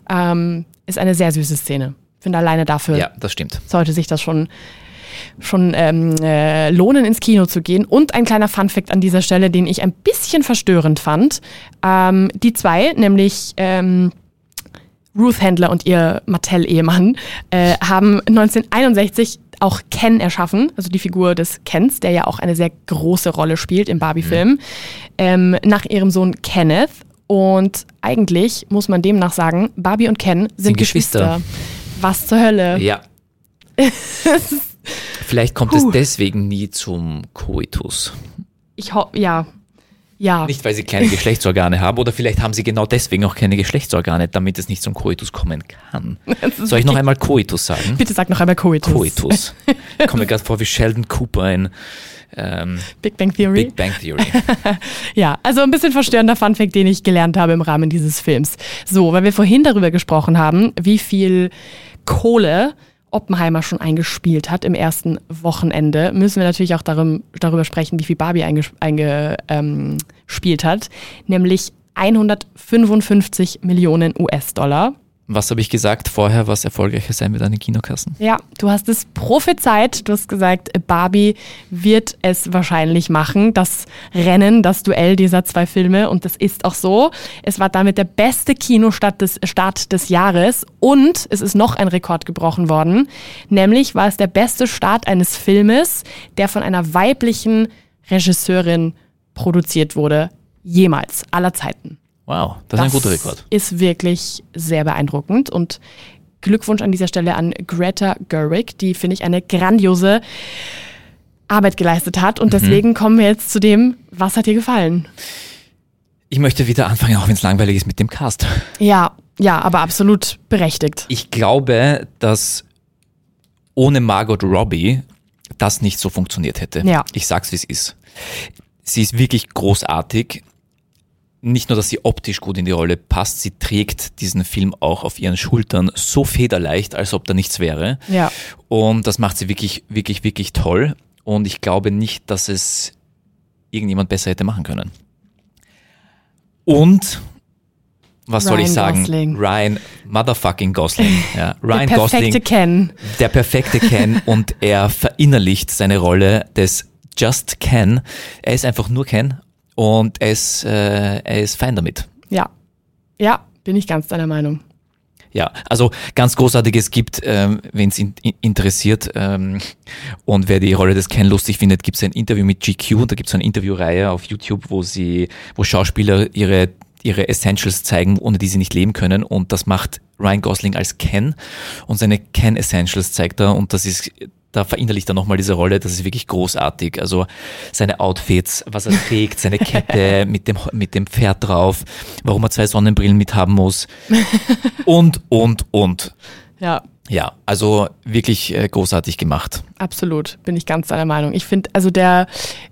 Ähm, ist eine sehr süße Szene. Finde alleine dafür Ja, das stimmt. sollte sich das schon, schon ähm, äh, lohnen, ins Kino zu gehen. Und ein kleiner Funfact an dieser Stelle, den ich ein bisschen verstörend fand. Ähm, die zwei, nämlich ähm, Ruth Handler und ihr Mattel-Ehemann, äh, haben 1961 auch Ken erschaffen, also die Figur des Kens, der ja auch eine sehr große Rolle spielt im Barbie-Film, ähm, nach ihrem Sohn Kenneth. Und eigentlich muss man demnach sagen, Barbie und Ken sind, Sind Geschwister. Geschwister. Was zur Hölle? Ja. Vielleicht kommt Puh. es deswegen nie zum Koitus. Ich hoffe, ja. Ja. Nicht, weil sie keine Geschlechtsorgane haben, oder vielleicht haben sie genau deswegen auch keine Geschlechtsorgane, damit es nicht zum Koitus kommen kann. Soll ich noch einmal Koitus sagen? Bitte sag noch einmal Coitus. Koitus. Ich komme mir gerade vor wie Sheldon Cooper in ähm, Big Bang Theory. Big Bang Theory. Ja, also ein bisschen verstörender Funfact, den ich gelernt habe im Rahmen dieses Films. So, weil wir vorhin darüber gesprochen haben, wie viel Kohle Oppenheimer schon eingespielt hat im ersten Wochenende, müssen wir natürlich auch darum, darüber sprechen, wie viel Barbie eingespielt einge, ähm, hat, nämlich 155 Millionen US-Dollar. Was habe ich gesagt vorher, was erfolgreicher sein wird an den Kinokassen? Ja, du hast es prophezeit. Du hast gesagt, Barbie wird es wahrscheinlich machen, das Rennen, das Duell dieser zwei Filme. Und das ist auch so. Es war damit der beste Kinostart des, Start des Jahres. Und es ist noch ein Rekord gebrochen worden. Nämlich war es der beste Start eines Filmes, der von einer weiblichen Regisseurin produziert wurde. Jemals, aller Zeiten. Wow, das, ist ein guter Rekord. Ist wirklich sehr beeindruckend und Glückwunsch an dieser Stelle an Greta Gerwig, die finde ich eine grandiose Arbeit geleistet hat Mhm. und deswegen kommen wir jetzt zu dem, was hat dir gefallen? Ich möchte wieder anfangen, auch wenn es langweilig ist mit dem Cast. Ja, ja, aber absolut berechtigt. Ich glaube, dass ohne Margot Robbie das nicht so funktioniert hätte. Ja. Ich sag's, wie es ist. Sie ist wirklich großartig. Nicht nur, dass sie optisch gut in die Rolle passt, sie trägt diesen Film auch auf ihren Schultern so federleicht, als ob da nichts wäre. Ja. Und das macht sie wirklich, wirklich, wirklich toll. Und ich glaube nicht, dass es irgendjemand besser hätte machen können. Und was soll Ryan ich sagen? Gosling. Ryan Motherfucking Gosling. Ja, Ryan Der perfekte Gosling, Ken. der perfekte Ken und er verinnerlicht seine Rolle des Just Ken. Er ist einfach nur Ken und er ist, äh, er ist fein damit. Ja. Ja, bin ich ganz deiner Meinung. Ja, also ganz großartig, es gibt, ähm, wenn es in, in, interessiert ähm, und wer die Rolle des Ken lustig findet, gibt es ein Interview mit GQ, da gibt es eine Interviewreihe auf YouTube, wo sie, wo Schauspieler ihre ihre Essentials zeigen, ohne die sie nicht leben können und das macht Ryan Gosling als Ken und seine Ken Essentials zeigt er und das ist da verinnerlicht er nochmal diese Rolle, das ist wirklich großartig. Also seine Outfits, was er trägt, seine Kette mit dem, mit dem Pferd drauf, warum er zwei Sonnenbrillen mit haben muss und, und, und. Ja, Ja, also wirklich äh, großartig gemacht. Absolut, bin ich ganz deiner Meinung. Ich finde, also der,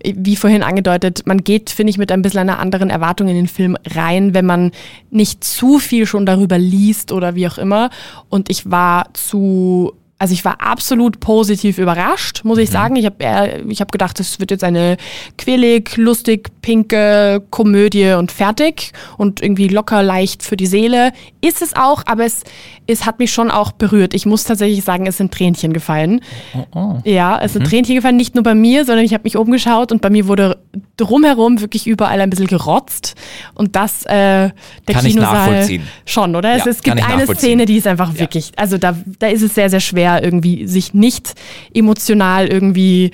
wie vorhin angedeutet, man geht, finde ich, mit ein bisschen einer anderen Erwartung in den Film rein, wenn man nicht zu viel schon darüber liest oder wie auch immer. Und ich war zu also ich war absolut positiv überrascht, muss ich sagen. Ich habe ich hab gedacht, es wird jetzt eine quälig, lustig, pinke Komödie und fertig und irgendwie locker leicht für die Seele. Ist es auch, aber es, es hat mich schon auch berührt. Ich muss tatsächlich sagen, es sind Tränchen gefallen. Ja, es sind Tränchen gefallen, nicht nur bei mir, sondern ich habe mich umgeschaut und bei mir wurde drumherum wirklich überall ein bisschen gerotzt. Und das, äh, der Kann ich Kinosaal nachvollziehen. schon, oder? Ja, es, es gibt eine. Szene, die ist einfach wirklich, also da, da ist es sehr, sehr schwer, irgendwie sich nicht emotional irgendwie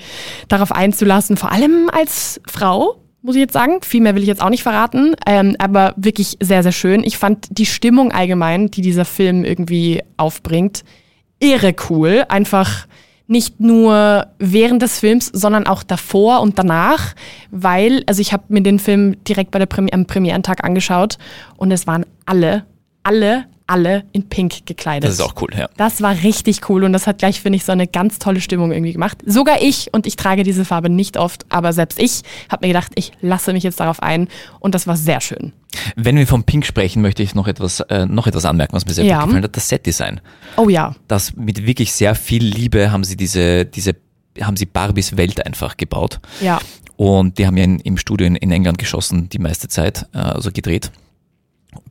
darauf einzulassen, vor allem als Frau. Muss ich jetzt sagen. Viel mehr will ich jetzt auch nicht verraten. Ähm, aber wirklich sehr, sehr schön. Ich fand die Stimmung allgemein, die dieser Film irgendwie aufbringt, irre cool. Einfach nicht nur während des Films, sondern auch davor und danach, weil, also ich habe mir den Film direkt bei der Premi am Premierentag angeschaut und es waren alle, alle, alle in Pink gekleidet. Das ist auch cool, ja. Das war richtig cool und das hat gleich, finde ich, so eine ganz tolle Stimmung irgendwie gemacht. Sogar ich, und ich trage diese Farbe nicht oft, aber selbst ich habe mir gedacht, ich lasse mich jetzt darauf ein und das war sehr schön. Wenn wir vom Pink sprechen, möchte ich noch etwas, äh, noch etwas anmerken, was mir sehr Ja. gut gefallen hat, das Setdesign. Oh ja, Das mit wirklich sehr viel Liebe haben sie diese, diese, haben sie Barbies Welt einfach gebaut. ja. Und die haben ja in, im Studio in, in England geschossen, die meiste Zeit, äh, also gedreht,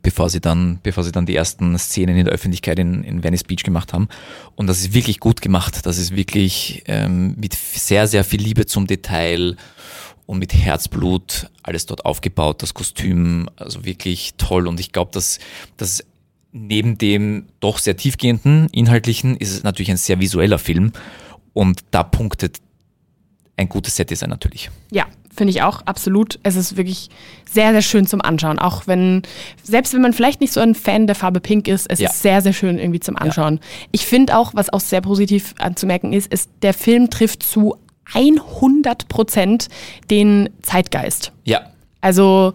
bevor sie dann, bevor sie dann die ersten Szenen in der Öffentlichkeit in, in Venice Beach gemacht haben. Und das ist wirklich gut gemacht. Das ist wirklich ähm, mit sehr, sehr viel Liebe zum Detail und mit Herzblut alles dort aufgebaut, das Kostüm, also wirklich toll. Und ich glaube, dass, dass neben dem doch sehr tiefgehenden inhaltlichen ist es natürlich ein sehr visueller Film und da punktet ein gutes Setdesign natürlich. Ja, finde ich auch absolut. Es ist wirklich sehr, sehr schön zum Anschauen. Auch wenn, selbst wenn man vielleicht nicht so ein Fan der Farbe Pink ist, es ja. ist sehr, sehr schön irgendwie zum Anschauen. Ja. Ich finde auch, was auch sehr positiv anzumerken ist, ist, der Film trifft zu 100 Prozent den Zeitgeist. Ja. Also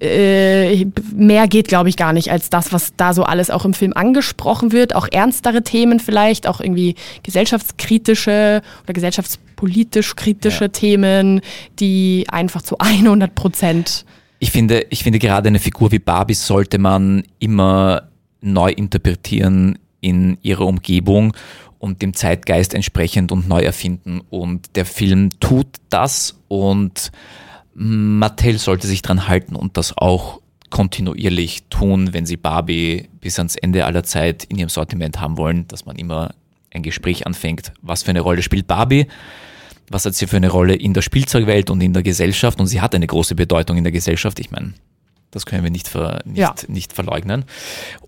äh, mehr geht, glaube ich, gar nicht als das, was da so alles auch im Film angesprochen wird. Auch ernstere Themen vielleicht, auch irgendwie gesellschaftskritische oder gesellschaftspolitisch kritische ja. Themen, die einfach zu 100 Prozent. Ich finde, ich finde gerade eine Figur wie Barbie sollte man immer neu interpretieren in ihrer Umgebung und dem Zeitgeist entsprechend und neu erfinden. Und der Film tut das und Mattel sollte sich dran halten und das auch kontinuierlich tun, wenn sie Barbie bis ans Ende aller Zeit in ihrem Sortiment haben wollen, dass man immer ein Gespräch anfängt, was für eine Rolle spielt Barbie, was hat sie für eine Rolle in der Spielzeugwelt und in der Gesellschaft und sie hat eine große Bedeutung in der Gesellschaft, ich meine, das können wir nicht, ver, nicht, ja. nicht verleugnen.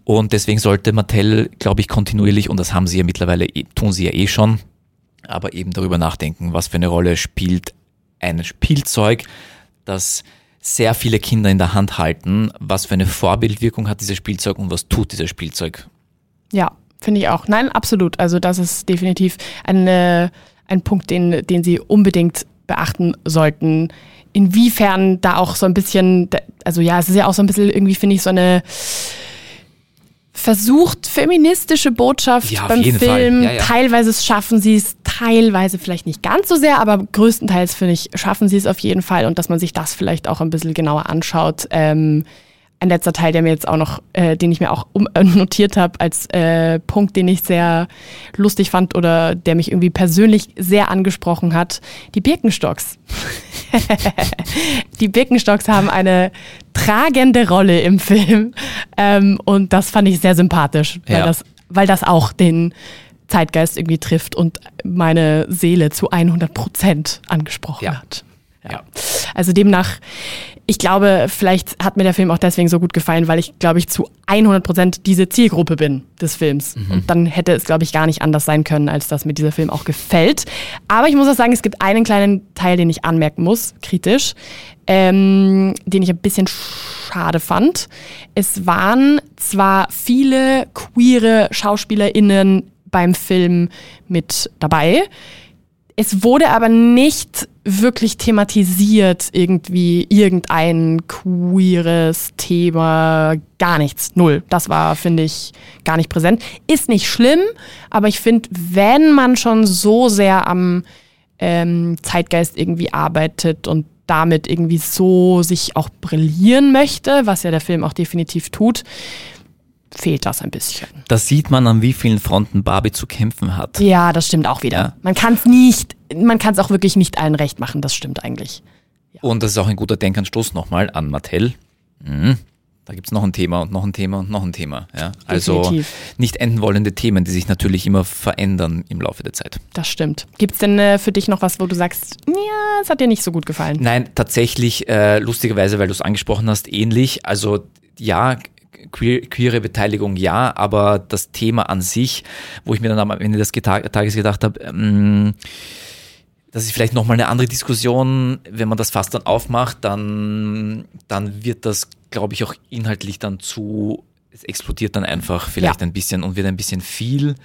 Und deswegen sollte Mattel, glaube ich, kontinuierlich, und das haben sie ja mittlerweile, tun sie ja eh schon, aber eben darüber nachdenken, was für eine Rolle spielt ein Spielzeug, das sehr viele Kinder in der Hand halten. Was für eine Vorbildwirkung hat dieses Spielzeug und was tut dieses Spielzeug? Ja, finde ich auch. Nein, absolut. Also das ist definitiv eine, ein Punkt, den, den Sie unbedingt beachten sollten. Inwiefern da auch so ein bisschen, also ja, es ist ja auch so ein bisschen irgendwie, finde ich, so eine versucht feministische Botschaft ja, beim Film. Ja, ja. Teilweise schaffen sie es, teilweise vielleicht nicht ganz so sehr, aber größtenteils finde ich, schaffen sie es auf jeden Fall und dass man sich das vielleicht auch ein bisschen genauer anschaut. Ähm, ein letzter Teil, der mir jetzt auch noch, äh, den ich mir auch um, äh, notiert habe als äh, Punkt, den ich sehr lustig fand oder der mich irgendwie persönlich sehr angesprochen hat, die Birkenstocks. die Birkenstocks haben eine tragende Rolle im Film ähm, und das fand ich sehr sympathisch, weil, ja. das, weil das auch den Zeitgeist irgendwie trifft und meine Seele zu 100 Prozent angesprochen ja. hat. Ja. Also demnach, ich glaube, vielleicht hat mir der Film auch deswegen so gut gefallen, weil ich, glaube ich, zu 100 Prozent diese Zielgruppe bin des Films. Mhm. Und dann hätte es, glaube ich, gar nicht anders sein können, als dass mir dieser Film auch gefällt. Aber ich muss auch sagen, es gibt einen kleinen Teil, den ich anmerken muss, kritisch, ähm, den ich ein bisschen schade fand. Es waren zwar viele queere SchauspielerInnen beim Film mit dabei, es wurde aber nicht wirklich thematisiert, irgendwie irgendein queeres Thema, gar nichts, null. Das war, finde ich, gar nicht präsent. Ist nicht schlimm, aber ich finde, wenn man schon so sehr am ähm, Zeitgeist irgendwie arbeitet und damit irgendwie so sich auch brillieren möchte, was ja der Film auch definitiv tut, fehlt das ein bisschen. Da sieht man, an wie vielen Fronten Barbie zu kämpfen hat. Ja, das stimmt auch wieder. Ja. Man kann es nicht, man kann es auch wirklich nicht allen recht machen, das stimmt eigentlich. Ja. Und das ist auch ein guter Denkanstoß nochmal an Mattel. Mhm. Da gibt es noch ein Thema und noch ein Thema und noch ein Thema. Ja? Also Definitiv. nicht enden wollende Themen, die sich natürlich immer verändern im Laufe der Zeit. Das stimmt. Gibt es denn äh, für dich noch was, wo du sagst, ja, es hat dir nicht so gut gefallen? Nein, tatsächlich, äh, lustigerweise, weil du es angesprochen hast, ähnlich. Also ja, queer, queere Beteiligung ja, aber das Thema an sich, wo ich mir dann am Ende des Tages gedacht habe, ähm, das ist vielleicht nochmal eine andere Diskussion. Wenn man das fast dann aufmacht, dann, dann wird das, glaube ich, auch inhaltlich dann zu, es explodiert dann einfach vielleicht ja. ein bisschen und wird ein bisschen viel.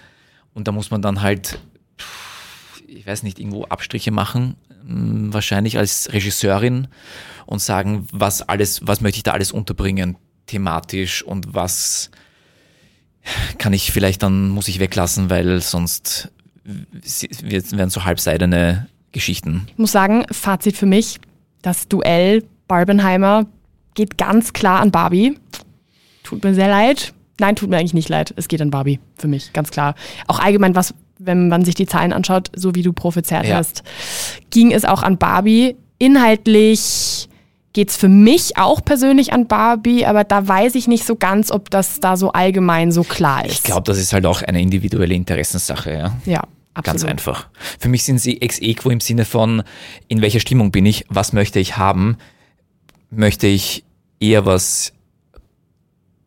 Und da muss man dann halt, ich weiß nicht, irgendwo Abstriche machen, hm, wahrscheinlich als Regisseurin und sagen, was alles, was möchte ich da alles unterbringen? Thematisch und was kann ich vielleicht dann, muss ich weglassen, weil sonst werden so halbseidene Geschichten. Ich muss sagen, Fazit für mich, das Duell Barbenheimer geht ganz klar an Barbie. Tut mir sehr leid. Nein, tut mir eigentlich nicht leid. Es geht an Barbie, für mich, ganz klar. Auch allgemein, was, wenn man sich die Zahlen anschaut, so wie du prophezeit ja. hast, ging es auch an Barbie inhaltlich geht's für mich auch persönlich an Barbie, aber da weiß ich nicht so ganz, ob das da so allgemein so klar ist. Ich glaube, das ist halt auch eine individuelle Interessenssache, ja. Ja, absolut. Ganz einfach. Für mich sind sie ex equo im Sinne von, in welcher Stimmung bin ich, was möchte ich haben? Möchte ich eher was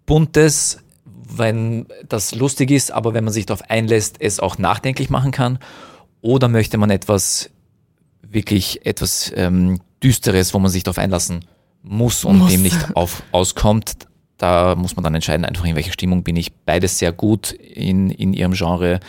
Buntes, wenn das lustig ist, aber wenn man sich darauf einlässt, es auch nachdenklich machen kann? Oder möchte man etwas wirklich etwas ähm, Düsteres, wo man sich darauf einlassen muss und Muss. dem nicht auf, auskommt? Da muss man dann entscheiden, einfach in welcher Stimmung bin ich. Beides sehr gut in, in ihrem Genre.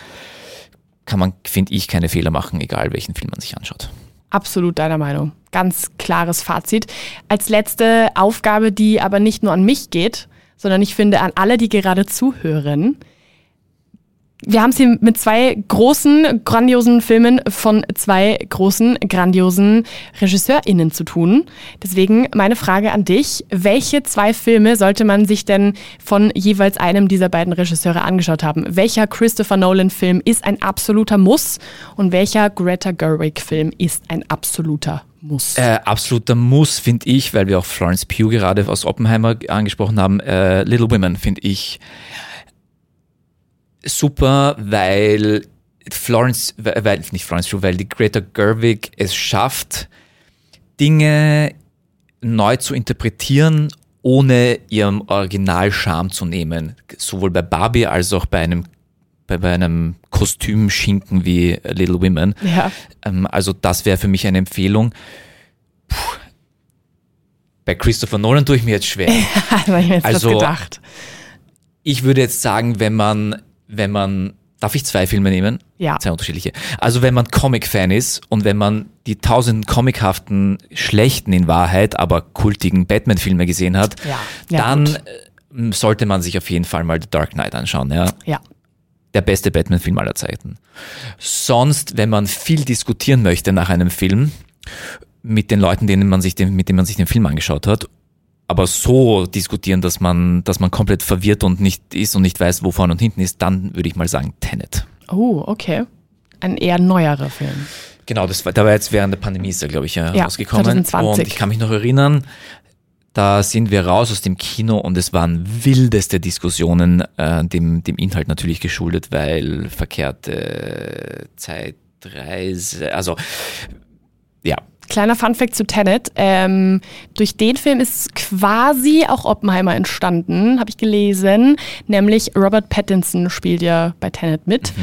Kann man, finde ich, keine Fehler machen, egal welchen Film man sich anschaut. Absolut deiner Meinung. Ganz klares Fazit. Als letzte Aufgabe, die aber nicht nur an mich geht, sondern ich finde an alle, die gerade zuhören. Wir haben es hier mit zwei großen, grandiosen Filmen von zwei großen, grandiosen RegisseurInnen zu tun. Deswegen meine Frage an dich. Welche zwei Filme sollte man sich denn von jeweils einem dieser beiden Regisseure angeschaut haben? Welcher Christopher Nolan-Film ist ein absoluter Muss und welcher Greta Gerwig-Film ist ein absoluter Muss? Äh, absoluter Muss, finde ich, weil wir auch Florence Pugh gerade aus Oppenheimer angesprochen haben. Äh, Little Women finde ich super, weil Florence, weil, nicht Florence Pugh, weil die Greta Gerwig es schafft, Dinge neu zu interpretieren, ohne ihrem Original Charme zu nehmen. Sowohl bei Barbie als auch bei einem, bei, bei einem Kostümschinken wie Little Women. Ja. Ähm, also das wäre für mich eine Empfehlung. Puh. Bei Christopher Nolan tue ich mir jetzt schwer. Habe ich mir jetzt Also- gedacht. Ich würde jetzt sagen, wenn man, wenn man, darf ich zwei Filme nehmen? Ja. Zwei unterschiedliche. Also wenn man Comic-Fan ist und wenn man die tausenden comichaften, schlechten in Wahrheit, aber kultigen Batman-Filme gesehen hat, Ja. Ja, dann gut. äh, sollte man sich auf jeden Fall mal The Dark Knight anschauen. Ja? Ja. der beste Batman-Film aller Zeiten. Sonst, wenn man viel diskutieren möchte nach einem Film mit den Leuten, denen man sich den, mit denen man sich den Film angeschaut hat, aber so diskutieren, dass man, dass man komplett verwirrt und nicht ist und nicht weiß, wo vorne und hinten ist, dann würde ich mal sagen Tenet. Oh, okay. Ein eher neuerer Film. Genau, das war, da war jetzt während der Pandemie ist er, glaube ich, ja, Ja, rausgekommen. 2020. Und ich kann mich noch erinnern, da sind wir raus aus dem Kino und es waren wildeste Diskussionen, äh, dem, dem Inhalt natürlich geschuldet, weil verkehrte Zeitreise, also ja, Kleiner Funfact zu Tenet. Ähm, durch den Film ist quasi auch Oppenheimer entstanden, habe ich gelesen. Nämlich Robert Pattinson spielt ja bei Tenet mit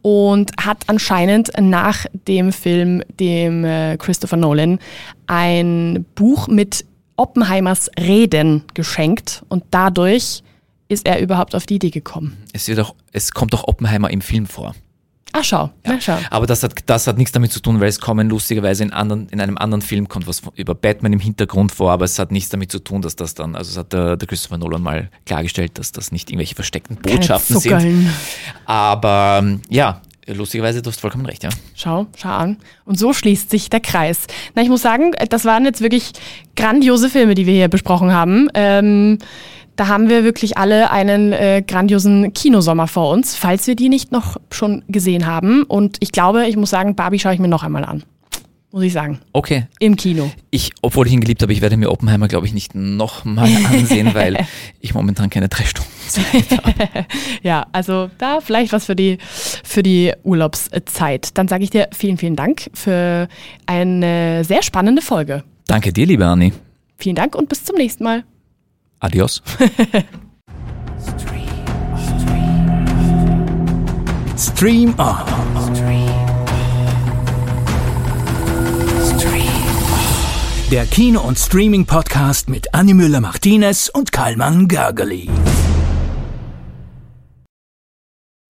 und hat anscheinend nach dem Film dem äh, Christopher Nolan ein Buch mit Oppenheimers Reden geschenkt und dadurch ist er überhaupt auf die Idee gekommen. es, wird auch, es kommt auch Oppenheimer im Film vor. Ach schau, na schau. Aber das hat, das hat nichts damit zu tun, weil es kommen lustigerweise in, anderen, in einem anderen Film kommt was über Batman im Hintergrund vor, aber es hat nichts damit zu tun, dass das dann, also es hat der, der Christopher Nolan mal klargestellt, dass das nicht irgendwelche versteckten Botschaften sind. Aber ja, lustigerweise, du hast vollkommen recht, ja. Schau, schau an. Und so schließt sich der Kreis. Na, ich muss sagen, das waren jetzt wirklich grandiose Filme, die wir hier besprochen haben. Ähm, da haben wir wirklich alle einen äh, grandiosen Kinosommer vor uns, falls wir die nicht noch schon gesehen haben. Und ich glaube, ich muss sagen, Barbie schaue ich mir noch einmal an. Muss ich sagen. Okay, Im Kino. ich, obwohl ich ihn geliebt habe, ich werde mir Oppenheimer, glaube ich, nicht nochmal ansehen, weil ich momentan keine drei Stunden Zeit habe. Ja, also da vielleicht was für die, für die Urlaubszeit. Dann sage ich dir vielen, vielen Dank für eine sehr spannende Folge. Danke dir, liebe Anni. Vielen Dank und bis zum nächsten Mal. Adios. Stream On. Der Kino- und Streaming-Podcast mit Annie Müller-Martinez und Karlmann Gergely.